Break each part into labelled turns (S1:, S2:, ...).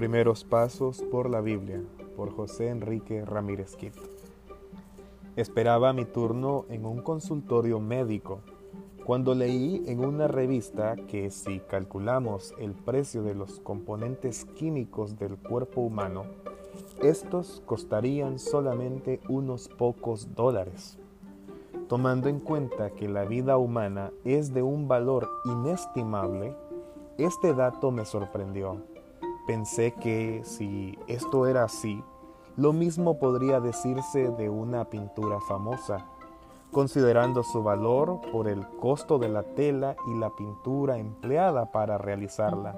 S1: Primeros Pasos por la Biblia, por José Enrique Ramírez Kit. Esperaba mi turno en un consultorio médico cuando leí en una revista que si calculamos el precio de los componentes químicos del cuerpo humano, estos costarían solamente unos pocos dólares. Tomando en cuenta que la vida humana es de un valor inestimable, este dato me sorprendió Pensé que si esto era así, lo mismo podría decirse de una pintura famosa, considerando su valor por el costo de la tela y la pintura empleada para realizarla.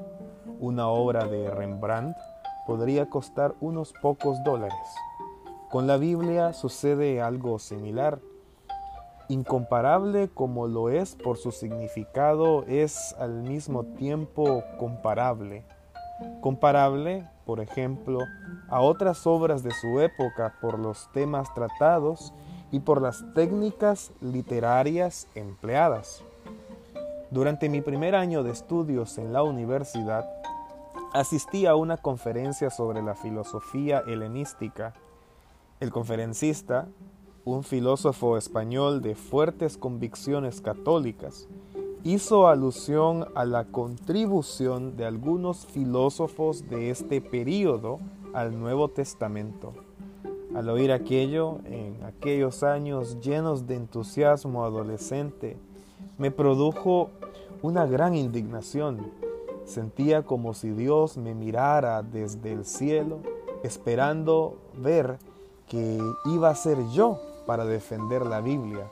S1: Una obra de Rembrandt podría costar unos pocos dólares. Con la Biblia sucede algo similar. Incomparable como lo es por su significado, es al mismo tiempo comparable comparable, por ejemplo, a otras obras de su época por los temas tratados y por las técnicas literarias empleadas. Durante mi primer año de estudios en la universidad, asistí a una conferencia sobre la filosofía helenística. El conferencista, un filósofo español de fuertes convicciones católicas, hizo alusión a la contribución de algunos filósofos de este período al Nuevo Testamento. Al oír aquello, en aquellos años llenos de entusiasmo adolescente, me produjo una gran indignación. Sentía como si Dios me mirara desde el cielo, esperando ver que iba a ser yo para defender la Biblia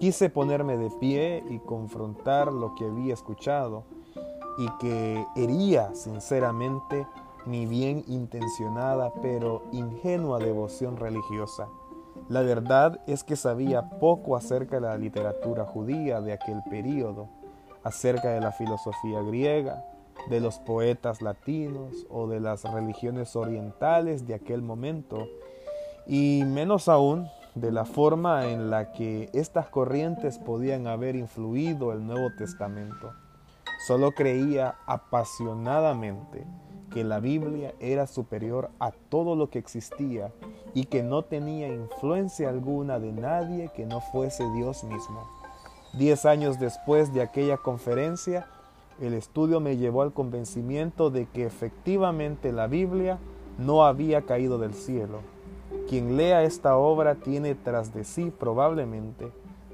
S1: Quise ponerme de pie y confrontar lo que había escuchado y que hería sinceramente mi bien intencionada pero ingenua devoción religiosa. La verdad es que sabía poco acerca de la literatura judía de aquel período, acerca de la filosofía griega, de los poetas latinos o de las religiones orientales de aquel momento, y menos aún de la forma en la que estas corrientes podían haber influido el Nuevo Testamento. Solo creía apasionadamente que la Biblia era superior a todo lo que existía y que no tenía influencia alguna de nadie que no fuese Dios mismo. Diez años después de aquella conferencia, el estudio me llevó al convencimiento de que efectivamente la Biblia no había caído del cielo, quien lea esta obra tiene tras de sí probablemente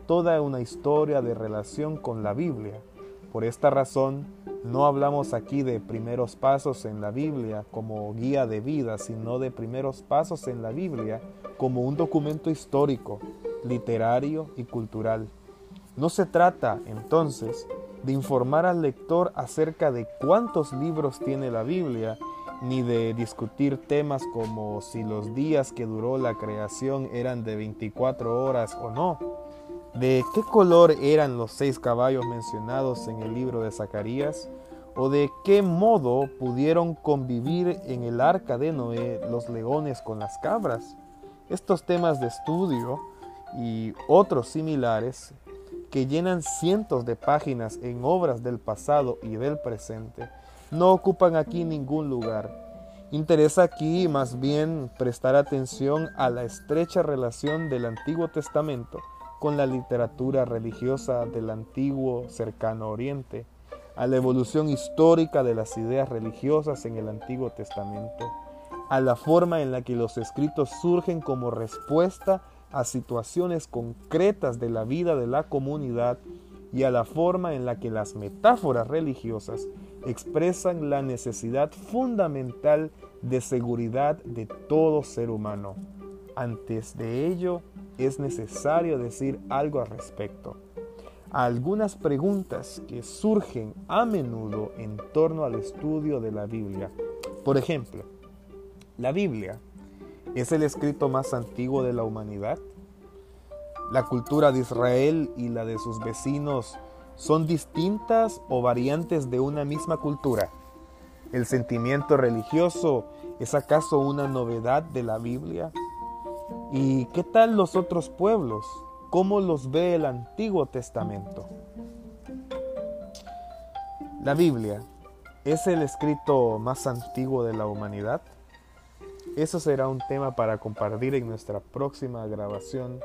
S1: toda una historia de relación con la Biblia. Por esta razón, no hablamos aquí de primeros pasos en la Biblia como guía de vida, sino de primeros pasos en la Biblia como un documento histórico, literario y cultural. No se trata, entonces, de informar al lector acerca de cuántos libros tiene la Biblia, ni de discutir temas como si los días que duró la creación eran de 24 horas o no, de qué color eran los seis caballos mencionados en el libro de Zacarías, o de qué modo pudieron convivir en el arca de Noé los leones con las cabras. Estos temas de estudio y otros similares que llenan cientos de páginas en obras del pasado y del presente no ocupan aquí ningún lugar. Interesa aquí más bien prestar atención a la estrecha relación del Antiguo Testamento con la literatura religiosa del antiguo cercano Oriente, a la evolución histórica de las ideas religiosas en el Antiguo Testamento, a la forma en la que los escritos surgen como respuesta a situaciones concretas de la vida de la comunidad y a la forma en la que las metáforas religiosas expresan la necesidad fundamental de seguridad de todo ser humano. Antes de ello, es necesario decir algo al respecto. Algunas preguntas que surgen a menudo en torno al estudio de la Biblia. Por ejemplo, ¿la Biblia es el escrito más antiguo de la humanidad? La cultura de Israel y la de sus vecinos son distintas o variantes de una misma cultura. ¿El sentimiento religioso es acaso una novedad de la Biblia? ¿Y qué tal los otros pueblos? ¿Cómo los ve el Antiguo Testamento? La Biblia ¿Es el escrito más antiguo de la humanidad? Eso será un tema para compartir en nuestra próxima grabación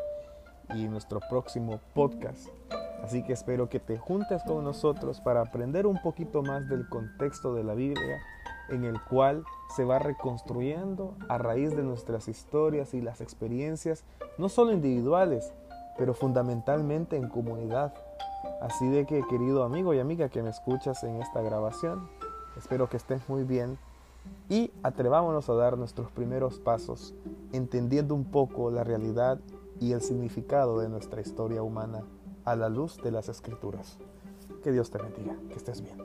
S1: y nuestro próximo podcast. Así que espero que te juntes con nosotros para aprender un poquito más del contexto de la Biblia en el cual se va reconstruyendo a raíz de nuestras historias y las experiencias, no solo individuales, pero fundamentalmente en comunidad. Así de que, querido amigo y amiga que me escuchas en esta grabación, espero que estés muy bien y atrevámonos a dar nuestros primeros pasos, entendiendo un poco la realidad y el significado de nuestra historia humana a la luz de las escrituras. Que Dios te bendiga, que estés bien.